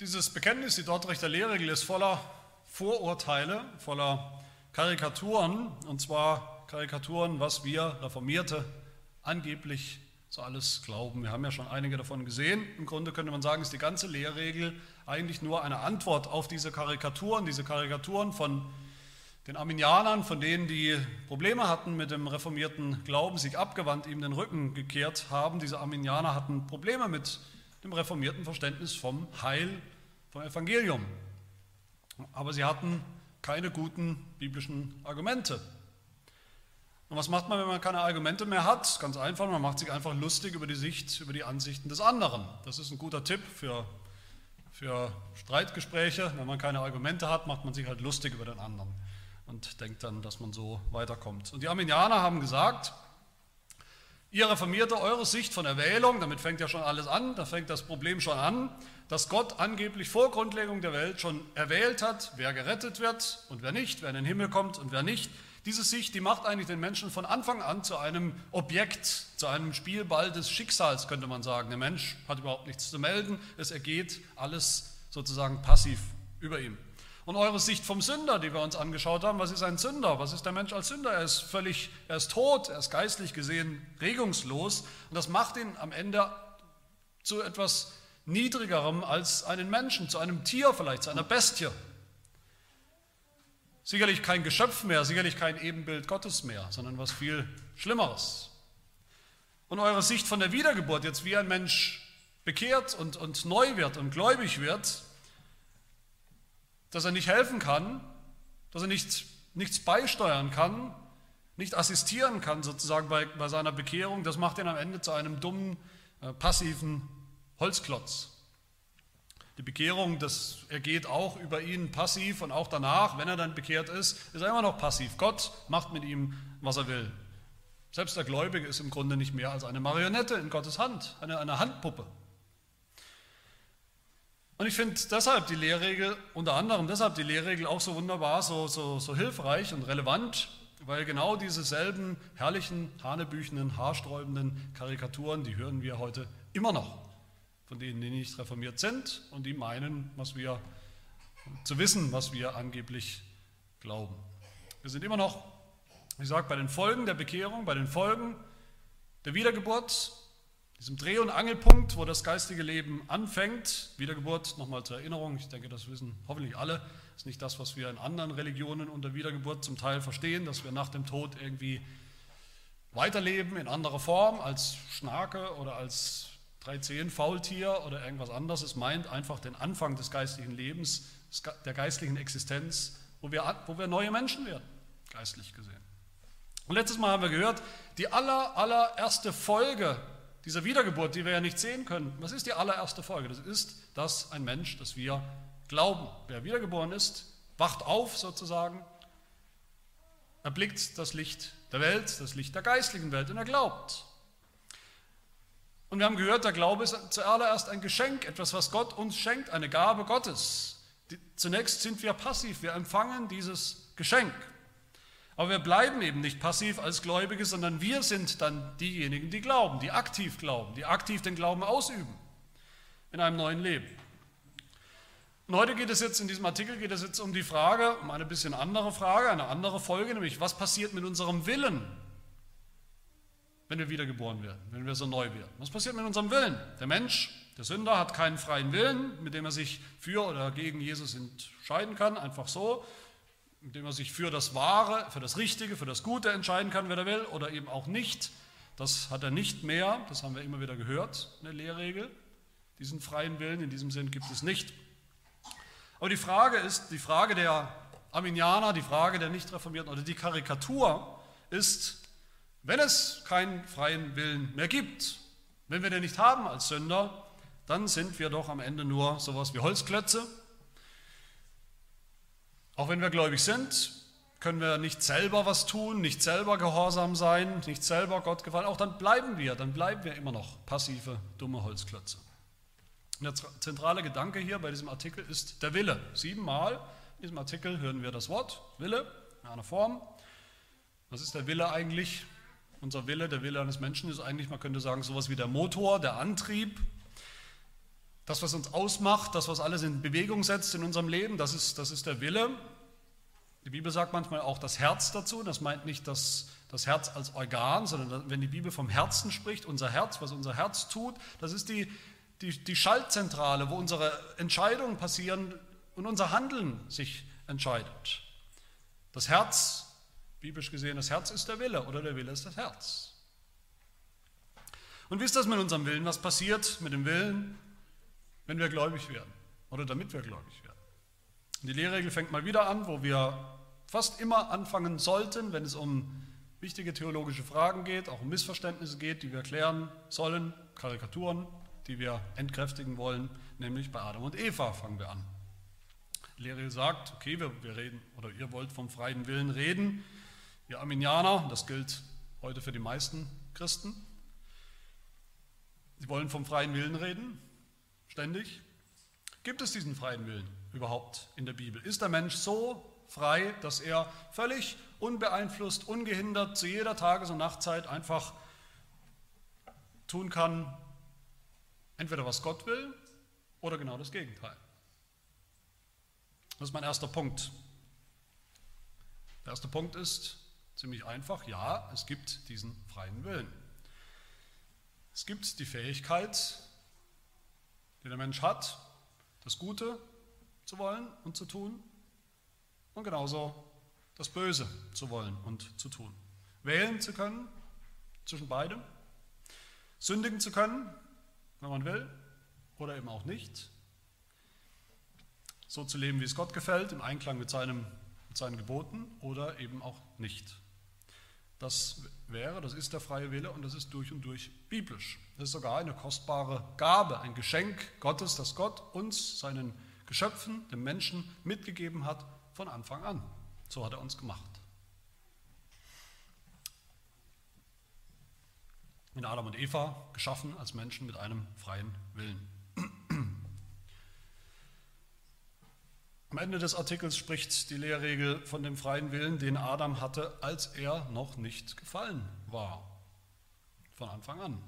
Dieses Bekenntnis, die Dortrechter Lehrregel, ist voller Vorurteile, voller Karikaturen, und zwar Karikaturen, was wir Reformierte angeblich so alles glauben. Wir haben ja schon einige davon gesehen. Im Grunde könnte man sagen, ist die ganze Lehrregel eigentlich nur eine Antwort auf diese Karikaturen, diese Karikaturen von den Arminianern, von denen die Probleme hatten mit dem reformierten Glauben, sich abgewandt, ihm den Rücken gekehrt haben. Diese Arminianer hatten Probleme mit dem reformierten Verständnis vom Heil, vom Evangelium. Aber sie hatten keine guten biblischen Argumente. Und was macht man, wenn man keine Argumente mehr hat? Ganz einfach, man macht sich einfach lustig über die Sicht, über die Ansichten des anderen. Das ist ein guter Tipp für, für Streitgespräche. Wenn man keine Argumente hat, macht man sich halt lustig über den anderen und denkt dann, dass man so weiterkommt. Und die Arminianer haben gesagt, Ihr Reformierte, eure Sicht von Erwählung, damit fängt ja schon alles an, da fängt das Problem schon an, dass Gott angeblich vor Grundlegung der Welt schon erwählt hat, wer gerettet wird und wer nicht, wer in den Himmel kommt und wer nicht. Diese Sicht, die macht eigentlich den Menschen von Anfang an zu einem Objekt, zu einem Spielball des Schicksals, könnte man sagen. Der Mensch hat überhaupt nichts zu melden, es ergeht alles sozusagen passiv über ihm. Und eure Sicht vom Sünder, die wir uns angeschaut haben, was ist ein Sünder? Was ist der Mensch als Sünder? Er ist völlig, er ist tot, er ist geistlich gesehen regungslos. Und das macht ihn am Ende zu etwas Niedrigerem als einen Menschen, zu einem Tier vielleicht, zu einer Bestie. Sicherlich kein Geschöpf mehr, sicherlich kein Ebenbild Gottes mehr, sondern was viel Schlimmeres. Und eure Sicht von der Wiedergeburt, jetzt wie ein Mensch bekehrt und, und neu wird und gläubig wird, dass er nicht helfen kann, dass er nicht, nichts beisteuern kann, nicht assistieren kann sozusagen bei, bei seiner Bekehrung, das macht ihn am Ende zu einem dummen, äh, passiven Holzklotz. Die Bekehrung, das ergeht auch über ihn passiv und auch danach, wenn er dann bekehrt ist, ist er immer noch passiv. Gott macht mit ihm, was er will. Selbst der Gläubige ist im Grunde nicht mehr als eine Marionette in Gottes Hand, eine, eine Handpuppe. Und ich finde deshalb die Lehrregel, unter anderem deshalb die Lehrregel auch so wunderbar, so, so, so hilfreich und relevant, weil genau diese selben herrlichen, hanebüchenden, haarsträubenden Karikaturen, die hören wir heute immer noch von denen, die nicht reformiert sind und die meinen, was wir zu wissen, was wir angeblich glauben. Wir sind immer noch, wie gesagt, bei den Folgen der Bekehrung, bei den Folgen der Wiedergeburt, diesem Dreh- und Angelpunkt, wo das geistige Leben anfängt, Wiedergeburt, nochmal zur Erinnerung, ich denke, das wissen hoffentlich alle, ist nicht das, was wir in anderen Religionen unter Wiedergeburt zum Teil verstehen, dass wir nach dem Tod irgendwie weiterleben in anderer Form als Schnake oder als 13 Faultier oder irgendwas anderes. Es meint einfach den Anfang des geistlichen Lebens, der geistlichen Existenz, wo wir, wo wir neue Menschen werden, geistlich gesehen. Und letztes Mal haben wir gehört, die aller, allererste Folge dieser Wiedergeburt, die wir ja nicht sehen können, was ist die allererste Folge? Das ist, dass ein Mensch, dass wir glauben. Wer wiedergeboren ist, wacht auf sozusagen, erblickt das Licht der Welt, das Licht der geistlichen Welt und er glaubt. Und wir haben gehört, der Glaube ist zuallererst ein Geschenk, etwas, was Gott uns schenkt, eine Gabe Gottes. Zunächst sind wir passiv, wir empfangen dieses Geschenk. Aber wir bleiben eben nicht passiv als Gläubige, sondern wir sind dann diejenigen, die glauben, die aktiv glauben, die aktiv den Glauben ausüben in einem neuen Leben. Und heute geht es jetzt, in diesem Artikel geht es jetzt um die Frage, um eine bisschen andere Frage, eine andere Folge, nämlich was passiert mit unserem Willen, wenn wir wiedergeboren werden, wenn wir so neu werden? Was passiert mit unserem Willen? Der Mensch, der Sünder, hat keinen freien Willen, mit dem er sich für oder gegen Jesus entscheiden kann, einfach so indem er sich für das Wahre, für das Richtige, für das Gute entscheiden kann, wer er will, oder eben auch nicht. Das hat er nicht mehr, das haben wir immer wieder gehört in der Lehrregel. Diesen freien Willen in diesem Sinn gibt es nicht. Aber die Frage ist, die Frage der Arminianer, die Frage der Nichtreformierten oder die Karikatur ist, wenn es keinen freien Willen mehr gibt, wenn wir den nicht haben als Sünder, dann sind wir doch am Ende nur sowas wie Holzklötze, auch wenn wir gläubig sind, können wir nicht selber was tun, nicht selber gehorsam sein, nicht selber Gott gefallen. Auch dann bleiben wir, dann bleiben wir immer noch passive, dumme Holzklötze. Und der zentrale Gedanke hier bei diesem Artikel ist der Wille. Siebenmal in diesem Artikel hören wir das Wort Wille in einer Form. Was ist der Wille eigentlich? Unser Wille, der Wille eines Menschen ist eigentlich, man könnte sagen, sowas wie der Motor, der Antrieb, Das, was uns ausmacht, das, was alles in Bewegung setzt in unserem Leben, das ist, das ist der Wille. Die Bibel sagt manchmal auch das Herz dazu. Das meint nicht das, das Herz als Organ, sondern wenn die Bibel vom Herzen spricht, unser Herz, was unser Herz tut, das ist die, die, die Schaltzentrale, wo unsere Entscheidungen passieren und unser Handeln sich entscheidet. Das Herz, biblisch gesehen, das Herz ist der Wille oder der Wille ist das Herz. Und wie ist das mit unserem Willen? Was passiert mit dem Willen? Wenn wir gläubig werden oder damit wir gläubig werden. Die Lehrregel fängt mal wieder an, wo wir fast immer anfangen sollten, wenn es um wichtige theologische Fragen geht, auch um Missverständnisse geht, die wir klären sollen, Karikaturen, die wir entkräftigen wollen, nämlich bei Adam und Eva fangen wir an. Die Lehre sagt, okay, wir, wir reden, oder ihr wollt vom freien Willen reden, ihr Arminianer, das gilt heute für die meisten Christen, sie wollen vom freien Willen reden, ständig? Gibt es diesen freien Willen überhaupt in der Bibel? Ist der Mensch so frei, dass er völlig unbeeinflusst, ungehindert zu jeder Tages- und Nachtzeit einfach tun kann, entweder was Gott will oder genau das Gegenteil? Das ist mein erster Punkt. Der erste Punkt ist ziemlich einfach, ja, es gibt diesen freien Willen. Es gibt die Fähigkeit, die der Mensch hat, das Gute zu wollen und zu tun und genauso das Böse zu wollen und zu tun. Wählen zu können zwischen beidem, sündigen zu können, wenn man will, oder eben auch nicht. So zu leben, wie es Gott gefällt, im Einklang mit, seinem, mit seinen Geboten oder eben auch nicht. Das wäre, das ist der freie Wille und das ist durch und durch biblisch. Das ist sogar eine kostbare Gabe, ein Geschenk Gottes, das Gott uns, seinen Geschöpfen, den Menschen mitgegeben hat von Anfang an. So hat er uns gemacht. In Adam und Eva geschaffen als Menschen mit einem freien Willen. Am Ende des Artikels spricht die Lehrregel von dem freien Willen, den Adam hatte, als er noch nicht gefallen war. Von Anfang an.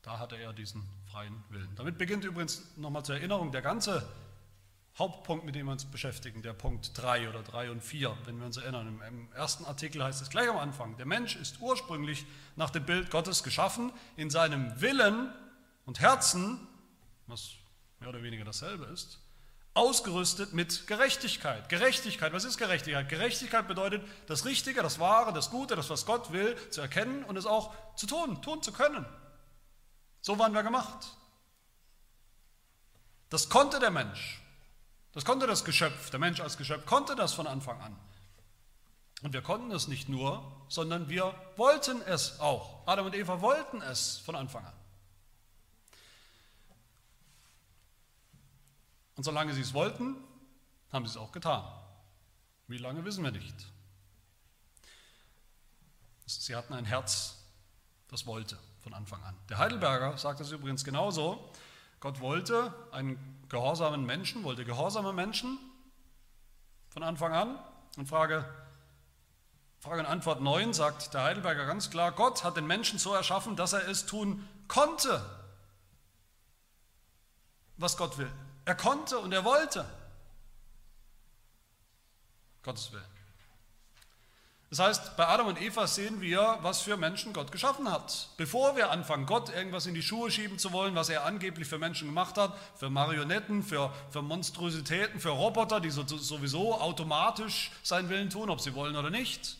Da hatte er diesen freien Willen. Damit beginnt übrigens nochmal zur Erinnerung der ganze Hauptpunkt, mit dem wir uns beschäftigen, der Punkt 3 oder 3 und 4, wenn wir uns erinnern. Im ersten Artikel heißt es gleich am Anfang, der Mensch ist ursprünglich nach dem Bild Gottes geschaffen, in seinem Willen und Herzen, was mehr oder weniger dasselbe ist, ausgerüstet mit Gerechtigkeit. Gerechtigkeit, was ist Gerechtigkeit? Gerechtigkeit bedeutet, das Richtige, das Wahre, das Gute, das, was Gott will, zu erkennen und es auch zu tun, tun zu können. So waren wir gemacht. Das konnte der Mensch. Das konnte das Geschöpf, der Mensch als Geschöpf konnte das von Anfang an. Und wir konnten es nicht nur, sondern wir wollten es auch. Adam und Eva wollten es von Anfang an. Und solange sie es wollten, haben sie es auch getan. Wie lange wissen wir nicht. Sie hatten ein Herz, das wollte von Anfang an. Der Heidelberger sagt das übrigens genauso. Gott wollte einen gehorsamen Menschen, wollte gehorsame Menschen von Anfang an. Und Frage, Frage und Antwort 9 sagt der Heidelberger ganz klar, Gott hat den Menschen so erschaffen, dass er es tun konnte, was Gott will. Er konnte und er wollte. Gottes Willen. Das heißt, bei Adam und Eva sehen wir, was für Menschen Gott geschaffen hat. Bevor wir anfangen, Gott irgendwas in die Schuhe schieben zu wollen, was er angeblich für Menschen gemacht hat, für Marionetten, für, für Monstrositäten, für Roboter, die sowieso automatisch seinen Willen tun, ob sie wollen oder nicht.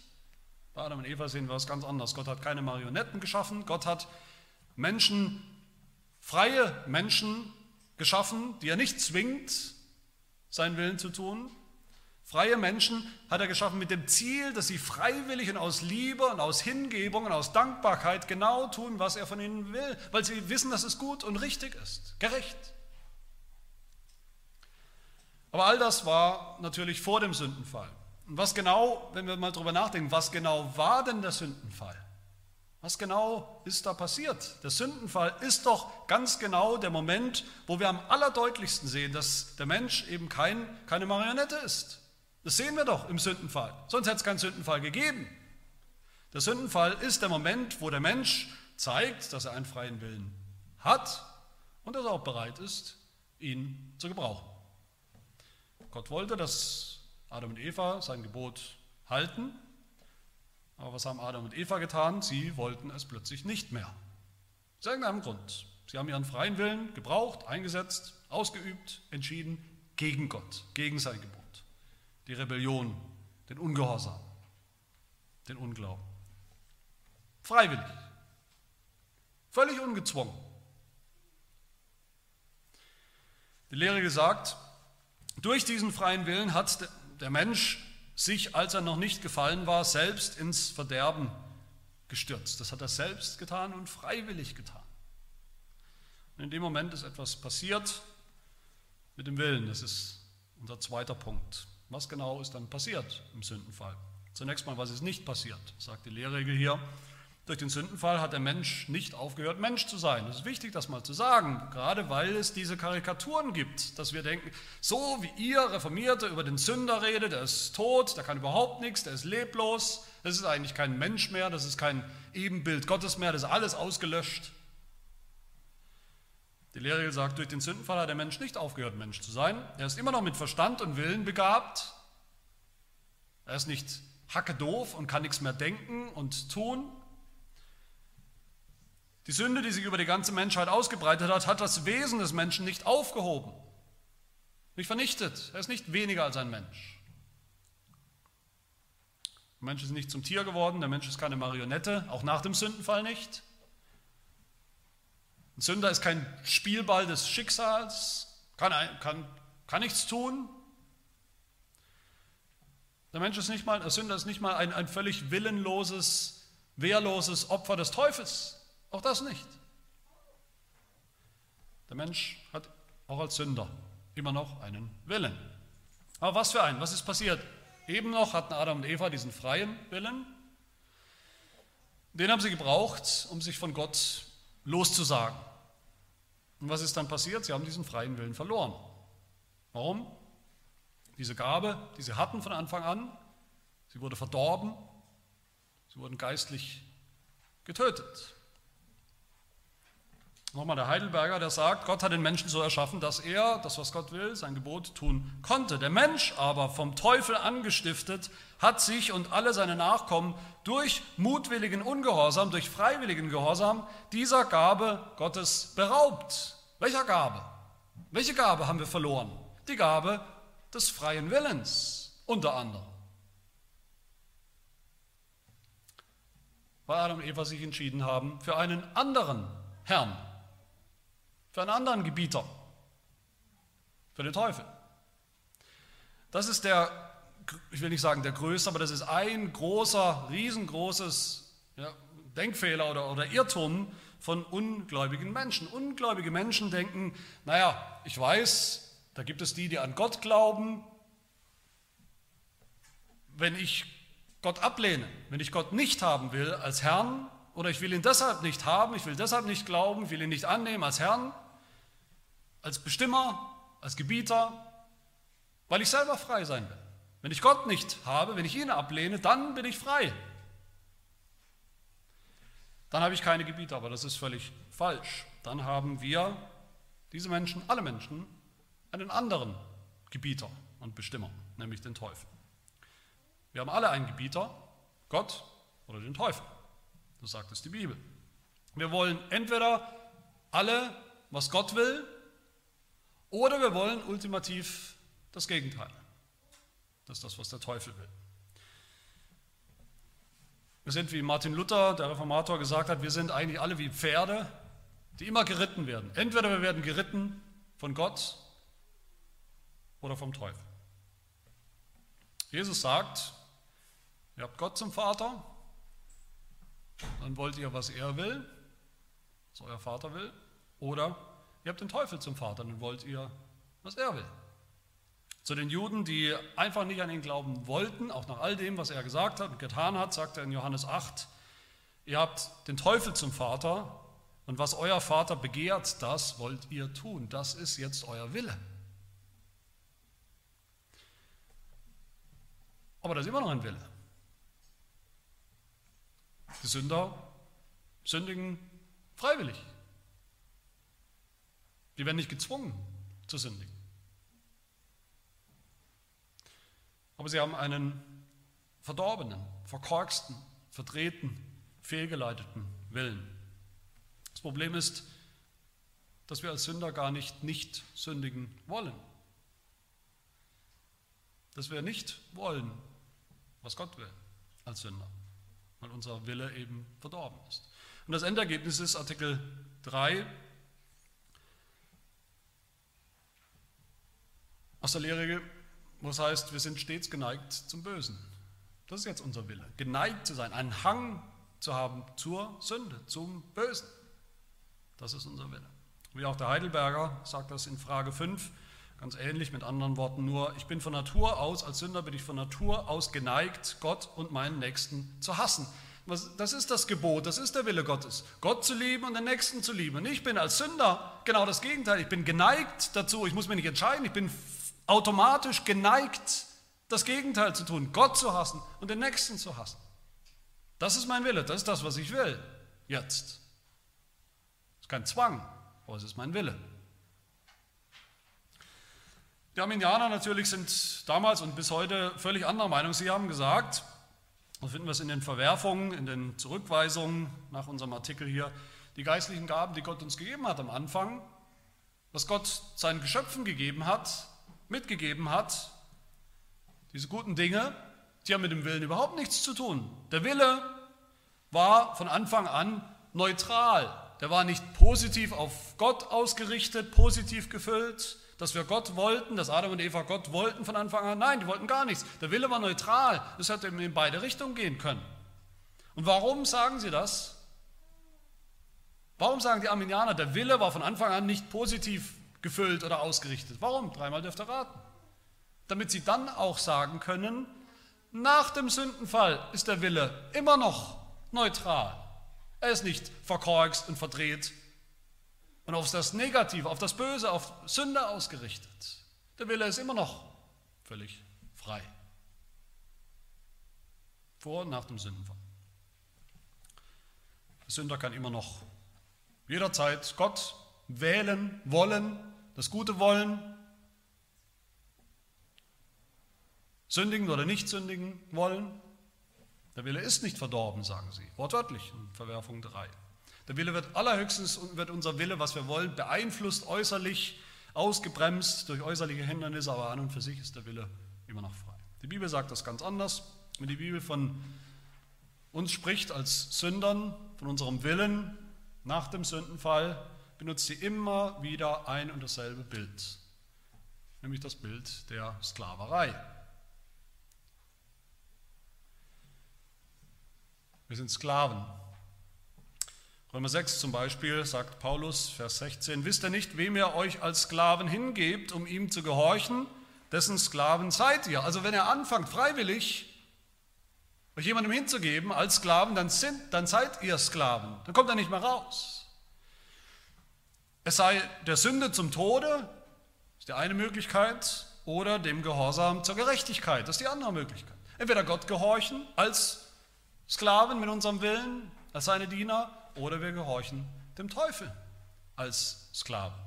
Bei Adam und Eva sehen wir was ganz anderes. Gott hat keine Marionetten geschaffen, Gott hat Menschen, freie Menschen geschaffen, die er nicht zwingt, seinen Willen zu tun. Freie Menschen hat er geschaffen mit dem Ziel, dass sie freiwillig und aus Liebe und aus Hingebung und aus Dankbarkeit genau tun, was er von ihnen will, weil sie wissen, dass es gut und richtig ist, gerecht. Aber all das war natürlich vor dem Sündenfall. Und was genau, wenn wir mal drüber nachdenken, was genau war denn der Sündenfall? Was genau ist da passiert? Der Sündenfall ist doch ganz genau der Moment, wo wir am allerdeutlichsten sehen, dass der Mensch eben kein, keine Marionette ist. Das sehen wir doch im Sündenfall. Sonst hätte es keinen Sündenfall gegeben. Der Sündenfall ist der Moment, wo der Mensch zeigt, dass er einen freien Willen hat und dass er auch bereit ist, ihn zu gebrauchen. Gott wollte, dass Adam und Eva sein Gebot halten, aber was haben Adam und Eva getan? Sie wollten es plötzlich nicht mehr. Aus irgendeinem Grund. Sie haben ihren freien Willen gebraucht, eingesetzt, ausgeübt, entschieden gegen Gott, gegen sein Gebot. Die Rebellion, den Ungehorsam, den Unglauben. Freiwillig. Völlig ungezwungen. Die Lehre gesagt, durch diesen freien Willen hat der Mensch sich, als er noch nicht gefallen war, selbst ins Verderben gestürzt. Das hat er selbst getan und freiwillig getan. Und in dem Moment ist etwas passiert mit dem Willen. Das ist unser zweiter Punkt. Was genau ist dann passiert im Sündenfall? Zunächst mal, was ist nicht passiert, sagt die Lehrregel hier. Durch den Sündenfall hat der Mensch nicht aufgehört, Mensch zu sein. Es ist wichtig, das mal zu sagen, gerade weil es diese Karikaturen gibt, dass wir denken, so wie ihr Reformierte über den Sünder redet, der ist tot, der kann überhaupt nichts, der ist leblos, das ist eigentlich kein Mensch mehr, das ist kein Ebenbild Gottes mehr, das ist alles ausgelöscht. Die Lehre sagt, durch den Sündenfall hat der Mensch nicht aufgehört, Mensch zu sein. Er ist immer noch mit Verstand und Willen begabt. Er ist nicht hacke doof und kann nichts mehr denken und tun. Die Sünde, die sich über die ganze Menschheit ausgebreitet hat, hat das Wesen des Menschen nicht aufgehoben, nicht vernichtet. Er ist nicht weniger als ein Mensch. Der Mensch ist nicht zum Tier geworden, der Mensch ist keine Marionette, auch nach dem Sündenfall nicht. Ein Sünder ist kein Spielball des Schicksals, kann, kann, kann nichts tun. Der Mensch ist nicht mal, der Sünder ist nicht mal ein, ein völlig willenloses, wehrloses Opfer des Teufels. Auch das nicht. Der Mensch hat auch als Sünder immer noch einen Willen. Aber was für einen? Was ist passiert? Eben noch hatten Adam und Eva diesen freien Willen. Den haben sie gebraucht, um sich von Gott loszusagen. Und was ist dann passiert? Sie haben diesen freien Willen verloren. Warum? Diese Gabe, die sie hatten von Anfang an, sie wurde verdorben, sie wurden geistlich getötet. Nochmal der Heidelberger, der sagt, Gott hat den Menschen so erschaffen, dass er, das was Gott will, sein Gebot tun konnte. Der Mensch aber, vom Teufel angestiftet, hat sich und alle seine Nachkommen durch mutwilligen Ungehorsam, durch freiwilligen Gehorsam dieser Gabe Gottes beraubt. Welcher Gabe? Welche Gabe haben wir verloren? Die Gabe des freien Willens, unter anderem. Weil Adam und Eva sich entschieden haben für einen anderen Herrn, für einen anderen Gebieter, für den Teufel. Das ist der, ich will nicht sagen der größte, aber das ist ein großer, riesengroßes ja, Denkfehler oder, oder Irrtum von ungläubigen Menschen. Ungläubige Menschen denken, naja, ich weiß, da gibt es die, die an Gott glauben. Wenn ich Gott ablehne, wenn ich Gott nicht haben will als Herrn, oder ich will ihn deshalb nicht haben, ich will deshalb nicht glauben, ich will ihn nicht annehmen als Herrn, als Bestimmer, als Gebieter, weil ich selber frei sein will. Wenn ich Gott nicht habe, wenn ich ihn ablehne, dann bin ich frei. Dann habe ich keine Gebieter, aber das ist völlig falsch. Dann haben wir, diese Menschen, alle Menschen, einen anderen Gebieter und Bestimmer, nämlich den Teufel. Wir haben alle einen Gebieter, Gott oder den Teufel. Das sagt es die Bibel. Wir wollen entweder alle, was Gott will, oder wir wollen ultimativ das Gegenteil. Das ist das, was der Teufel will. Wir sind, wie Martin Luther, der Reformator, gesagt hat, wir sind eigentlich alle wie Pferde, die immer geritten werden. Entweder wir werden geritten von Gott oder vom Teufel. Jesus sagt, ihr habt Gott zum Vater, dann wollt ihr, was er will, was euer Vater will, oder Ihr habt den Teufel zum Vater, dann wollt ihr, was er will. Zu den Juden, die einfach nicht an ihn glauben wollten, auch nach all dem, was er gesagt hat und getan hat, sagt er in Johannes 8, ihr habt den Teufel zum Vater und was euer Vater begehrt, das wollt ihr tun. Das ist jetzt euer Wille. Aber das ist immer noch ein Wille. Die Sünder sündigen freiwillig. Die werden nicht gezwungen zu sündigen. Aber sie haben einen verdorbenen, verkorksten, verdrehten, fehlgeleiteten Willen. Das Problem ist, dass wir als Sünder gar nicht nicht sündigen wollen. Dass wir nicht wollen, was Gott will als Sünder, weil unser Wille eben verdorben ist. Und das Endergebnis ist Artikel 3 aus der Lehre, wo es heißt, wir sind stets geneigt zum Bösen. Das ist jetzt unser Wille. Geneigt zu sein, einen Hang zu haben zur Sünde, zum Bösen. Das ist unser Wille. Wie auch der Heidelberger sagt das in Frage 5, ganz ähnlich mit anderen Worten, nur ich bin von Natur aus, als Sünder bin ich von Natur aus geneigt, Gott und meinen Nächsten zu hassen. Das ist das Gebot, das ist der Wille Gottes, Gott zu lieben und den Nächsten zu lieben. Und ich bin als Sünder genau das Gegenteil. Ich bin geneigt dazu, ich muss mich nicht entscheiden, ich bin automatisch geneigt, das Gegenteil zu tun, Gott zu hassen und den Nächsten zu hassen. Das ist mein Wille, das ist das, was ich will, jetzt. Das ist kein Zwang, aber es ist mein Wille. Die Arminianer natürlich sind damals und bis heute völlig anderer Meinung. Sie haben gesagt, so finden wir es in den Verwerfungen, in den Zurückweisungen nach unserem Artikel hier, die geistlichen Gaben, die Gott uns gegeben hat am Anfang, was Gott seinen Geschöpfen gegeben hat, mitgegeben hat, diese guten Dinge, die haben mit dem Willen überhaupt nichts zu tun. Der Wille war von Anfang an neutral. Der war nicht positiv auf Gott ausgerichtet, positiv gefüllt, dass wir Gott wollten, dass Adam und Eva Gott wollten von Anfang an. Nein, die wollten gar nichts. Der Wille war neutral. Es hätte in beide Richtungen gehen können. Und warum sagen sie das? Warum sagen die Arminianer, der Wille war von Anfang an nicht positiv gefüllt oder ausgerichtet. Warum? Dreimal dürft ihr raten. Damit sie dann auch sagen können, nach dem Sündenfall ist der Wille immer noch neutral. Er ist nicht verkorkst und verdreht und auf das Negative, auf das Böse, auf Sünde ausgerichtet. Der Wille ist immer noch völlig frei. Vor und nach dem Sündenfall. Der Sünder kann immer noch jederzeit Gott wählen, wollen, das Gute wollen, sündigen oder nicht sündigen wollen. Der Wille ist nicht verdorben, sagen sie, wortwörtlich in Verwerfung 3. Der Wille wird allerhöchstens, wird unser Wille, was wir wollen, beeinflusst, äußerlich, ausgebremst durch äußerliche Hindernisse, aber an und für sich ist der Wille immer noch frei. Die Bibel sagt das ganz anders. Wenn die Bibel von uns spricht als Sündern, von unserem Willen nach dem Sündenfall, benutzt sie immer wieder ein und dasselbe Bild, nämlich das Bild der Sklaverei. Wir sind Sklaven. Römer 6 zum Beispiel sagt Paulus, Vers 16, wisst ihr nicht, wem ihr euch als Sklaven hingebt, um ihm zu gehorchen, dessen Sklaven seid ihr. Also wenn ihr anfangt, freiwillig euch jemandem hinzugeben als Sklaven, dann, sind, dann seid ihr Sklaven. Dann kommt er nicht mehr raus. Es sei der Sünde zum Tode, ist die eine Möglichkeit, oder dem Gehorsam zur Gerechtigkeit, das ist die andere Möglichkeit. Entweder Gott gehorchen als Sklaven mit unserem Willen, als seine Diener, oder wir gehorchen dem Teufel als Sklaven.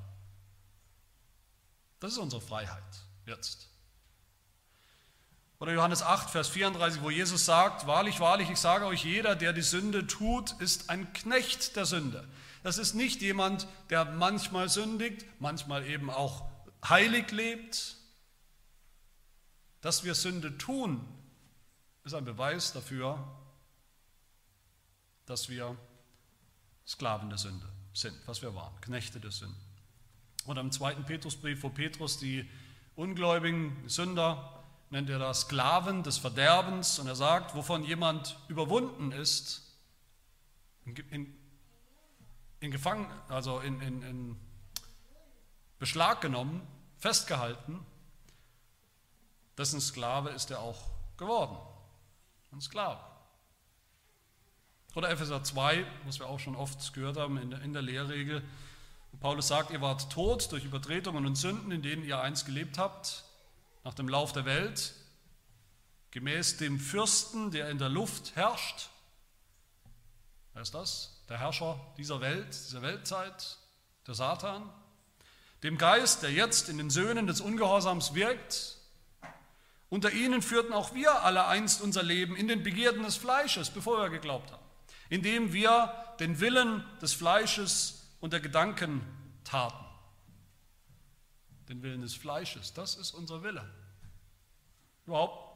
Das ist unsere Freiheit jetzt. Oder Johannes 8, Vers 34, wo Jesus sagt, wahrlich, wahrlich, ich sage euch, jeder, der die Sünde tut, ist ein Knecht der Sünde. Das ist nicht jemand, der manchmal sündigt, manchmal eben auch heilig lebt. Dass wir Sünde tun, ist ein Beweis dafür, dass wir Sklaven der Sünde sind, was wir waren, Knechte der Sünde. Und im zweiten Petrusbrief, wo Petrus die ungläubigen Sünder nennt er da Sklaven des Verderbens und er sagt, wovon jemand überwunden ist, in, in Gefangen, also in, in, in Beschlag genommen, festgehalten, dessen Sklave ist er auch geworden. Ein Sklave. Oder Epheser 2, was wir auch schon oft gehört haben in der, in der Lehrregel, Paulus sagt, ihr wart tot durch Übertretungen und Sünden, in denen ihr einst gelebt habt, nach dem Lauf der Welt, gemäß dem Fürsten, der in der Luft herrscht. Wer ist das? Der Herrscher dieser Welt, dieser Weltzeit, der Satan, dem Geist, der jetzt in den Söhnen des Ungehorsams wirkt. Unter ihnen führten auch wir alle einst unser Leben in den Begierden des Fleisches, bevor wir geglaubt haben, indem wir den Willen des Fleisches und der Gedanken taten. Den Willen des Fleisches, das ist unser Wille. Überhaupt,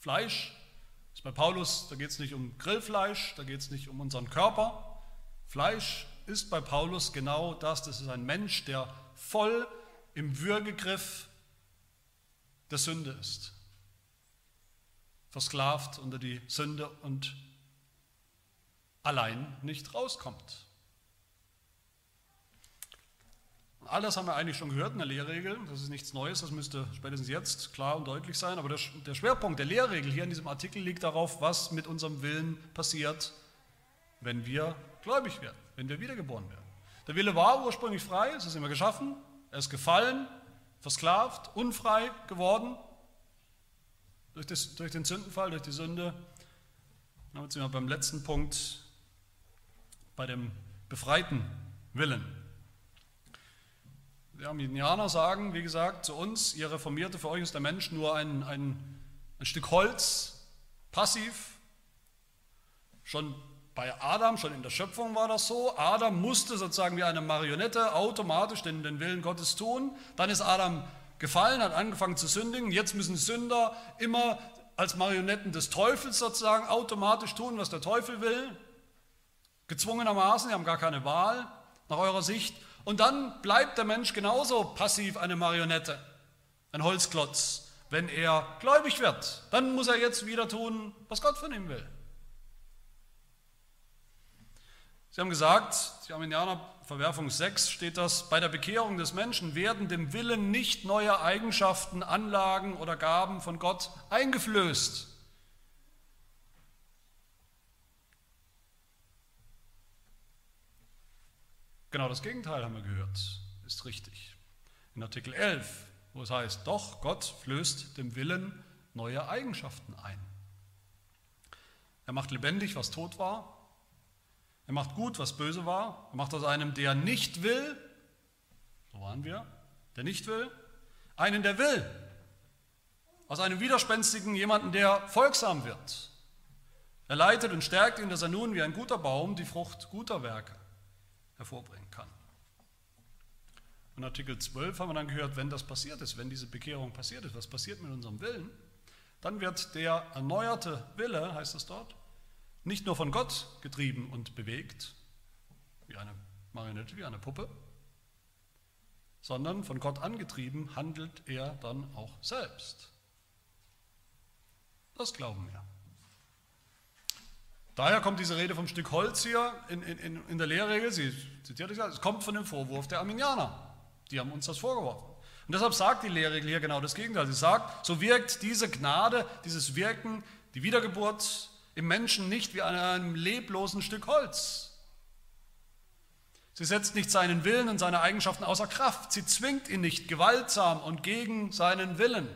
Fleisch bei Paulus, da geht es nicht um Grillfleisch, da geht es nicht um unseren Körper. Fleisch ist bei Paulus genau das, das ist ein Mensch, der voll im Würgegriff der Sünde ist. Versklavt unter die Sünde und allein nicht rauskommt. All das haben wir eigentlich schon gehört in der Lehrregel. Das ist nichts Neues, das müsste spätestens jetzt klar und deutlich sein. Aber der, Schwerpunkt der Lehrregel hier in diesem Artikel liegt darauf, was mit unserem Willen passiert, wenn wir gläubig werden, wenn wir wiedergeboren werden. Der Wille war ursprünglich frei, es ist immer geschaffen, er ist gefallen, versklavt, unfrei geworden durch, das, durch den Sündenfall, durch die Sünde. Damit sind wir beim letzten Punkt, bei dem befreiten Willen. Die Arminianer sagen, wie gesagt, zu uns, ihr Reformierte, für euch ist der Mensch nur ein, ein, ein Stück Holz, passiv. Schon bei Adam, schon in der Schöpfung war das so. Adam musste sozusagen wie eine Marionette automatisch den, den Willen Gottes tun. Dann ist Adam gefallen, hat angefangen zu sündigen. Jetzt müssen Sünder immer als Marionetten des Teufels sozusagen automatisch tun, was der Teufel will. Gezwungenermaßen, sie haben gar keine Wahl nach eurer Sicht. Und dann bleibt der Mensch genauso passiv eine Marionette, ein Holzklotz, wenn er gläubig wird. Dann muss er jetzt wieder tun, was Gott von ihm will. Sie haben gesagt, die Arminianer Verwerfung 6 steht das, bei der Bekehrung des Menschen werden dem Willen nicht neue Eigenschaften, Anlagen oder Gaben von Gott eingeflößt. Genau das Gegenteil haben wir gehört, ist richtig. In Artikel 11, wo es heißt, doch Gott flößt dem Willen neue Eigenschaften ein. Er macht lebendig, was tot war. Er macht gut, was böse war. Er macht aus einem, der nicht will, so waren wir, der nicht will, einen, der will. Aus einem widerspenstigen jemanden, der folgsam wird. Er leitet und stärkt ihn, dass er nun wie ein guter Baum die Frucht guter Werke hervorbringen kann. Und Artikel 12 haben wir dann gehört, wenn das passiert ist, wenn diese Bekehrung passiert ist, was passiert mit unserem Willen, dann wird der erneuerte Wille, heißt es dort, nicht nur von Gott getrieben und bewegt, wie eine Marionette, wie eine Puppe, sondern von Gott angetrieben handelt er dann auch selbst. Das glauben wir. Daher kommt diese Rede vom Stück Holz hier in, in, in der Lehrregel, sie zitiert es ja, es kommt von dem Vorwurf der Arminianer. Die haben uns das vorgeworfen. Und deshalb sagt die Lehrregel hier genau das Gegenteil. Sie sagt, so wirkt diese Gnade, dieses Wirken, die Wiedergeburt im Menschen nicht wie an einem leblosen Stück Holz. Sie setzt nicht seinen Willen und seine Eigenschaften außer Kraft. Sie zwingt ihn nicht gewaltsam und gegen seinen Willen.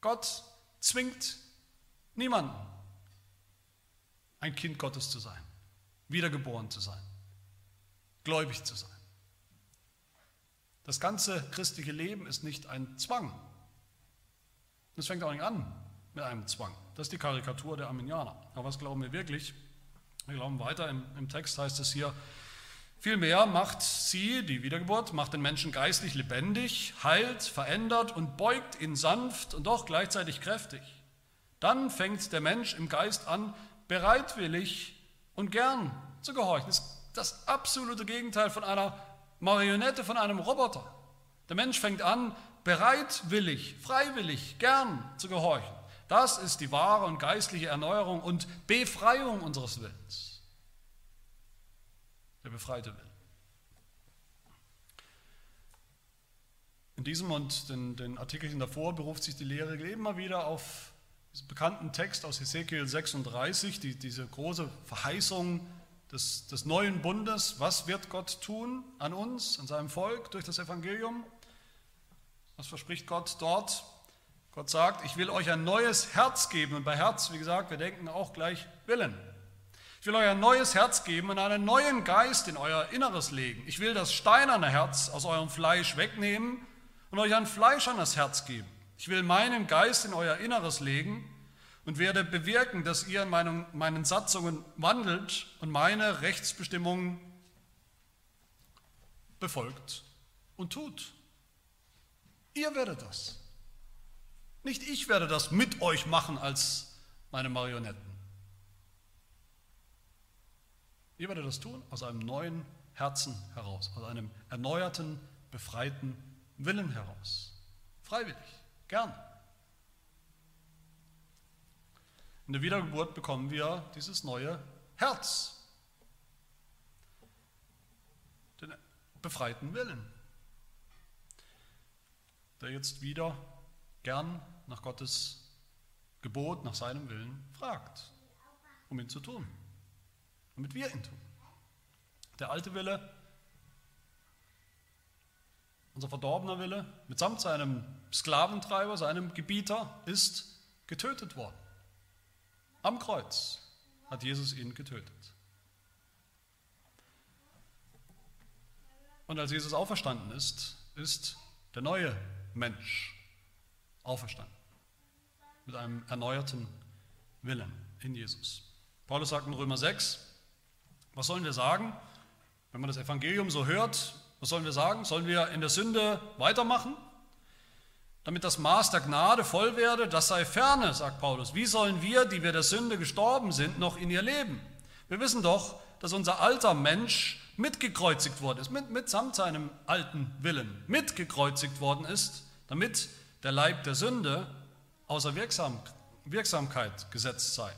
Gott zwingt Niemanden. Ein Kind Gottes zu sein, wiedergeboren zu sein, gläubig zu sein. Das ganze christliche Leben ist nicht ein Zwang. Das fängt auch nicht an mit einem Zwang. Das ist die Karikatur der Arminianer. Aber was glauben wir wirklich? Wir glauben weiter, im, im Text heißt es hier, Vielmehr macht sie, die Wiedergeburt, macht den Menschen geistlich lebendig, heilt, verändert und beugt ihn sanft und doch gleichzeitig kräftig. Dann fängt der Mensch im Geist an, bereitwillig und gern zu gehorchen. Das ist das absolute Gegenteil von einer Marionette, von einem Roboter. Der Mensch fängt an, bereitwillig, freiwillig, gern zu gehorchen. Das ist die wahre und geistliche Erneuerung und Befreiung unseres Willens. Der befreite Will. In diesem und den, den Artikelchen davor beruft sich die Lehre immer wieder auf diesen bekannten Text aus Ezekiel 36, die, diese große Verheißung des, des neuen Bundes. Was wird Gott tun an uns, an seinem Volk durch das Evangelium? Was verspricht Gott dort? Gott sagt, ich will euch ein neues Herz geben. Und bei Herz, wie gesagt, wir denken auch gleich Willen. Ich will euch ein neues Herz geben und einen neuen Geist in euer Inneres legen. Ich will das steinerne Herz aus eurem Fleisch wegnehmen und euch ein fleischernes Herz geben. Ich will meinen Geist in euer Inneres legen und werde bewirken, dass ihr in meinen, meinen Satzungen wandelt und meine Rechtsbestimmungen befolgt und tut. Ihr werdet das. Nicht ich werde das mit euch machen als meine Marionetten. Ihr werdet das tun aus einem neuen Herzen heraus, aus einem erneuerten, befreiten Willen heraus. Freiwillig, gern. In der Wiedergeburt bekommen wir dieses neue Herz, den befreiten Willen, der jetzt wieder gern nach Gottes Gebot, nach seinem Willen fragt, um ihn zu tun, damit wir ihn tun. Der alte Wille, unser verdorbener Wille, mitsamt seinem Sklaventreiber, seinem Gebieter, ist getötet worden. Am Kreuz hat Jesus ihn getötet. Und als Jesus auferstanden ist, ist der neue Mensch auferstanden. Mit einem erneuerten Willen in Jesus. Paulus sagt in Römer 6, was sollen wir sagen, wenn man das Evangelium so hört? Was sollen wir sagen? Sollen wir in der Sünde weitermachen? Damit das Maß der Gnade voll werde, das sei ferne, sagt Paulus. Wie sollen wir, die wir der Sünde gestorben sind, noch in ihr leben? Wir wissen doch, dass unser alter Mensch mitgekreuzigt worden ist, mit, mitsamt seinem alten Willen, mitgekreuzigt worden ist, damit der Leib der Sünde außer Wirksam, Wirksamkeit gesetzt sei,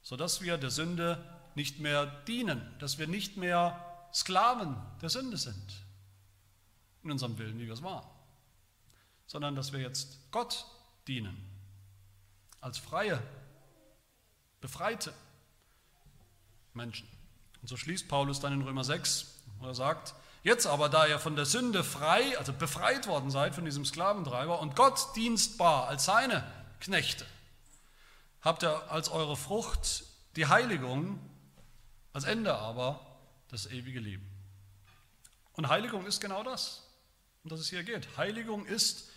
sodass wir der Sünde nicht mehr dienen, dass wir nicht mehr Sklaven der Sünde sind, in unserem Willen, wie wir es waren sondern dass wir jetzt Gott dienen, als freie, befreite Menschen. Und so schließt Paulus dann in Römer 6, wo er sagt, jetzt aber, da ihr von der Sünde frei, also befreit worden seid von diesem Sklaventreiber und Gott dienstbar als seine Knechte, habt ihr als eure Frucht die Heiligung, als Ende aber das ewige Leben. Und Heiligung ist genau das, um das es hier geht. Heiligung ist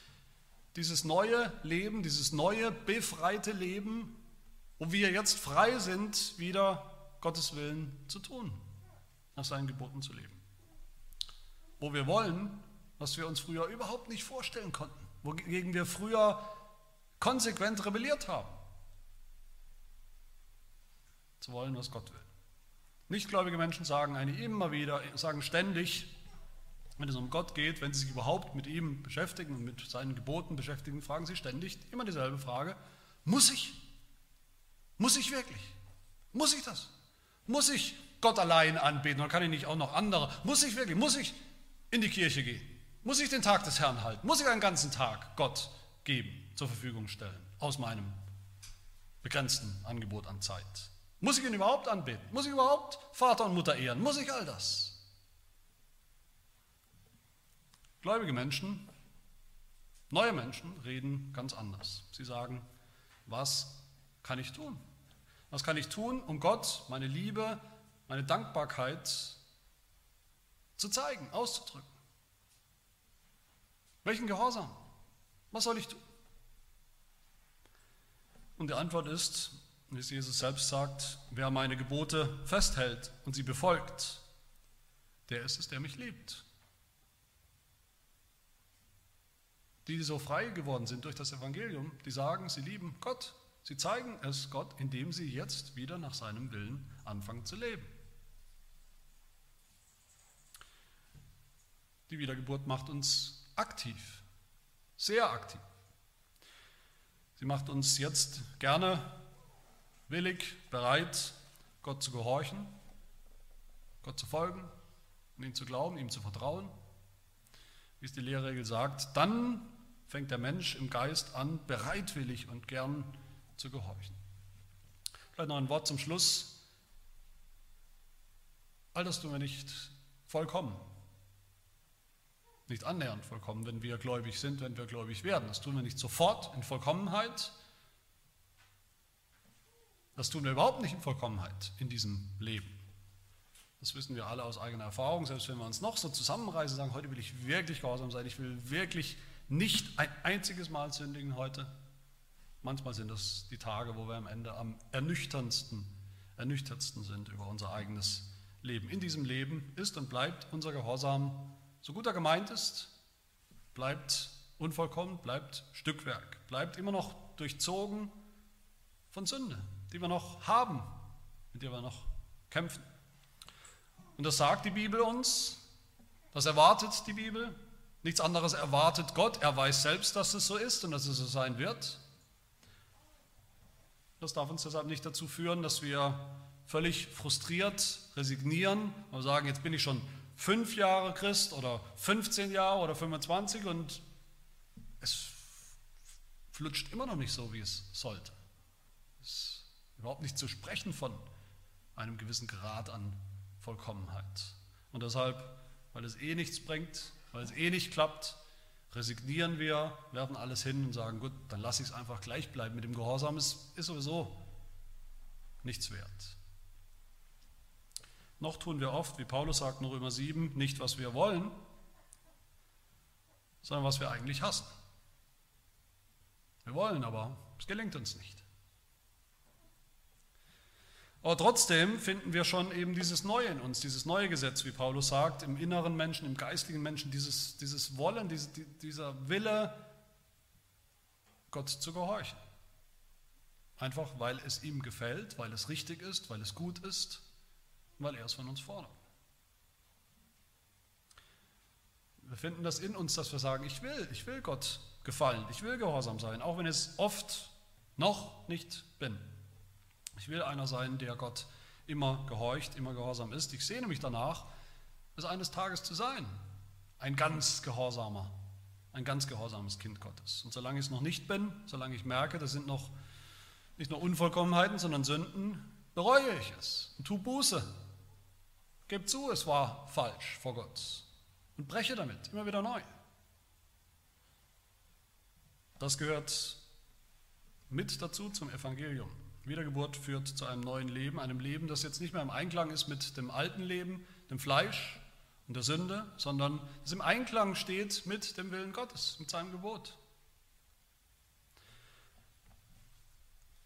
dieses neue Leben, dieses neue befreite Leben, wo wir jetzt frei sind, wieder Gottes Willen zu tun, nach seinen Geboten zu leben. Wo wir wollen, was wir uns früher überhaupt nicht vorstellen konnten, wogegen wir früher konsequent rebelliert haben. Zu wollen, was Gott will. Nichtgläubige Menschen sagen eigentlich immer wieder, sagen ständig, wenn es um Gott geht, wenn Sie sich überhaupt mit ihm beschäftigen und mit seinen Geboten beschäftigen, fragen Sie ständig immer dieselbe Frage. Muss ich? Muss ich wirklich? Muss ich das? Muss ich Gott allein anbeten oder kann ich nicht auch noch andere? Muss ich wirklich? Muss ich in die Kirche gehen? Muss ich den Tag des Herrn halten? Muss ich einen ganzen Tag Gott geben, zur Verfügung stellen, aus meinem begrenzten Angebot an Zeit? Muss ich ihn überhaupt anbeten? Muss ich überhaupt Vater und Mutter ehren? Muss ich all das? Gläubige Menschen, neue Menschen reden ganz anders. Sie sagen, was kann ich tun? Was kann ich tun, um Gott meine Liebe, meine Dankbarkeit zu zeigen, auszudrücken? Welchen Gehorsam? Was soll ich tun? Und die Antwort ist, wie es Jesus selbst sagt, wer meine Gebote festhält und sie befolgt, der ist es, der mich liebt. Die so frei geworden sind durch das Evangelium, die sagen, sie lieben Gott. Sie zeigen es Gott, indem sie jetzt wieder nach seinem Willen anfangen zu leben. Die Wiedergeburt macht uns aktiv, sehr aktiv. Sie macht uns jetzt gerne willig, bereit, Gott zu gehorchen, Gott zu folgen und ihm zu glauben, ihm zu vertrauen. Wie es die Lehrregel sagt, dann fängt der Mensch im Geist an, bereitwillig und gern zu gehorchen. Vielleicht noch ein Wort zum Schluss. All das tun wir nicht vollkommen, nicht annähernd vollkommen, wenn wir gläubig sind, wenn wir gläubig werden. Das tun wir nicht sofort in Vollkommenheit. Das tun wir überhaupt nicht in Vollkommenheit in diesem Leben. Das wissen wir alle aus eigener Erfahrung, selbst wenn wir uns noch so zusammenreißen, sagen, heute will ich wirklich gehorsam sein, ich will wirklich nicht ein einziges Mal sündigen heute. Manchmal sind das die Tage, wo wir am Ende am ernüchterndsten, ernüchtertsten sind über unser eigenes Leben. In diesem Leben ist und bleibt unser Gehorsam, so gut er gemeint ist, bleibt unvollkommen, bleibt Stückwerk, bleibt immer noch durchzogen von Sünde, die wir noch haben, mit der wir noch kämpfen. Und das sagt die Bibel uns, das erwartet die Bibel. Nichts anderes erwartet Gott. Er weiß selbst, dass es so ist und dass es so sein wird. Das darf uns deshalb nicht dazu führen, dass wir völlig frustriert resignieren und sagen, jetzt bin ich schon fünf Jahre Christ oder 15 Jahre oder 25 und es flutscht immer noch nicht so, wie es sollte. Es ist überhaupt nicht zu sprechen von einem gewissen Grad an Vollkommenheit. Und deshalb, weil es eh nichts bringt, weil es eh nicht klappt, resignieren wir, werfen alles hin und sagen, gut, dann lasse ich es einfach gleich bleiben. Mit dem Gehorsam ist, ist sowieso nichts wert. Noch tun wir oft, wie Paulus sagt in Römer 7, nicht was wir wollen, sondern was wir eigentlich hassen. Wir wollen, aber es gelingt uns nicht. Aber trotzdem finden wir schon eben dieses Neue in uns, dieses neue Gesetz, wie Paulus sagt, im inneren Menschen, im geistlichen Menschen, dieses, dieses Wollen, diese, dieser Wille, Gott zu gehorchen. Einfach weil es ihm gefällt, weil es richtig ist, weil es gut ist, weil er es von uns fordert. Wir finden das in uns, dass wir sagen, ich will, ich will Gott gefallen, ich will gehorsam sein, auch wenn es oft noch nicht bin. Ich will einer sein, der Gott immer gehorcht, immer gehorsam ist. Ich sehne mich danach, es eines Tages zu sein. Ein ganz gehorsamer, ein ganz gehorsames Kind Gottes. Und solange ich es noch nicht bin, solange ich merke, das sind noch nicht nur Unvollkommenheiten, sondern Sünden, bereue ich es und tue Buße. Gebe zu, es war falsch vor Gott und breche damit immer wieder neu. Das gehört mit dazu zum Evangelium. Wiedergeburt führt zu einem neuen Leben, einem Leben, das jetzt nicht mehr im Einklang ist mit dem alten Leben, dem Fleisch und der Sünde, sondern das im Einklang steht mit dem Willen Gottes, mit seinem Gebot.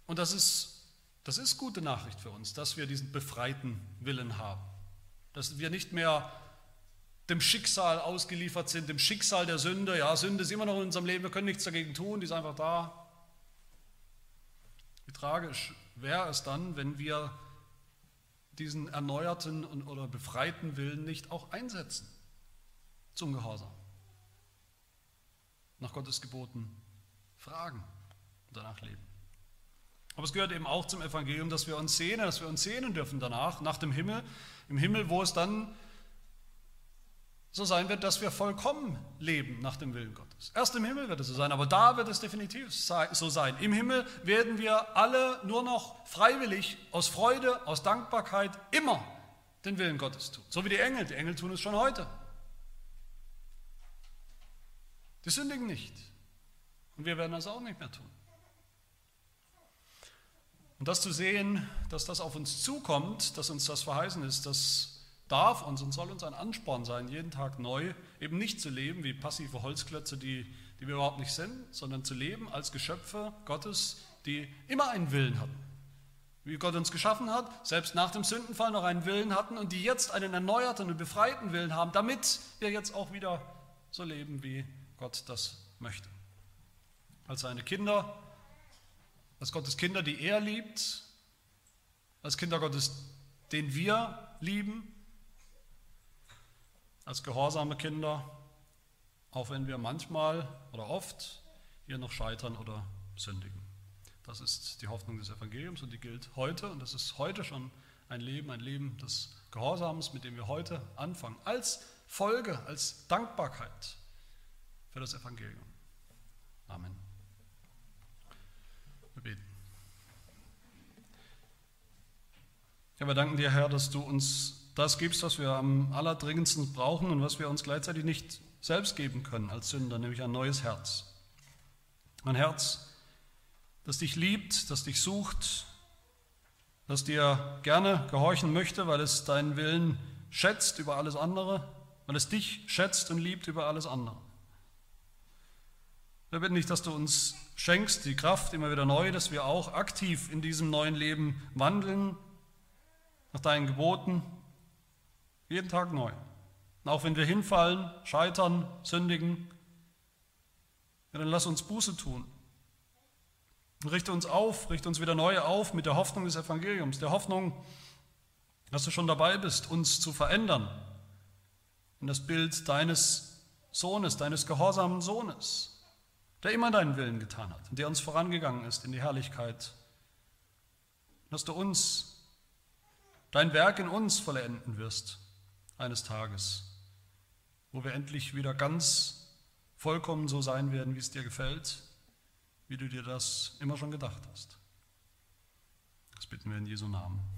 Und das ist, das ist gute Nachricht für uns, dass wir diesen befreiten Willen haben. Dass wir nicht mehr dem Schicksal ausgeliefert sind, dem Schicksal der Sünde. Ja, Sünde ist immer noch in unserem Leben, wir können nichts dagegen tun, die ist einfach da. Wie tragisch wäre es dann, wenn wir diesen erneuerten oder befreiten Willen nicht auch einsetzen zum Gehorsam. Nach Gottes Geboten fragen und danach leben. Aber es gehört eben auch zum Evangelium, dass wir uns sehnen, dass wir uns sehnen dürfen danach, nach dem Himmel, im Himmel, wo es dann so sein wird, dass wir vollkommen leben nach dem Willen Gottes. Erst im Himmel wird es so sein, aber da wird es definitiv so sein. Im Himmel werden wir alle nur noch freiwillig, aus Freude, aus Dankbarkeit immer den Willen Gottes tun. So wie die Engel. Die Engel tun es schon heute. Die sündigen nicht. Und wir werden das auch nicht mehr tun. Und das zu sehen, dass das auf uns zukommt, dass uns das verheißen ist, das darf uns und soll uns ein Ansporn sein, jeden Tag neu eben nicht zu leben wie passive Holzklötze, die, die wir überhaupt nicht sind, sondern zu leben als Geschöpfe Gottes, die immer einen Willen hatten. Wie Gott uns geschaffen hat, selbst nach dem Sündenfall noch einen Willen hatten und die jetzt einen erneuerten und befreiten Willen haben, damit wir jetzt auch wieder so leben, wie Gott das möchte. Als seine Kinder, als Gottes Kinder, die er liebt, als Kinder Gottes, den wir lieben, als gehorsame Kinder, auch wenn wir manchmal oder oft hier noch scheitern oder sündigen. Das ist die Hoffnung des Evangeliums und die gilt heute und das ist heute schon ein Leben, ein Leben des Gehorsams, mit dem wir heute anfangen, als Folge, als Dankbarkeit für das Evangelium. Amen. Wir beten. Ja, wir danken dir, Herr, dass du uns das gibst, was wir am allerdringendsten brauchen und was wir uns gleichzeitig nicht selbst geben können als Sünder, nämlich ein neues Herz. Ein Herz, das dich liebt, das dich sucht, das dir gerne gehorchen möchte, weil es deinen Willen schätzt über alles andere, weil es dich schätzt und liebt über alles andere. Wir bitten dich, dass du uns schenkst die Kraft immer wieder neu, dass wir auch aktiv in diesem neuen Leben wandeln, nach deinen Geboten, jeden Tag neu. Und auch wenn wir hinfallen, scheitern, sündigen, ja, dann lass uns Buße tun. Und richte uns auf, richte uns wieder neu auf mit der Hoffnung des Evangeliums, der Hoffnung, dass du schon dabei bist, uns zu verändern in das Bild deines Sohnes, deines gehorsamen Sohnes, der immer deinen Willen getan hat und der uns vorangegangen ist in die Herrlichkeit. Dass du uns, dein Werk in uns vollenden wirst eines Tages, wo wir endlich wieder ganz vollkommen so sein werden, wie es dir gefällt, wie du dir das immer schon gedacht hast. Das bitten wir in Jesu Namen. Amen.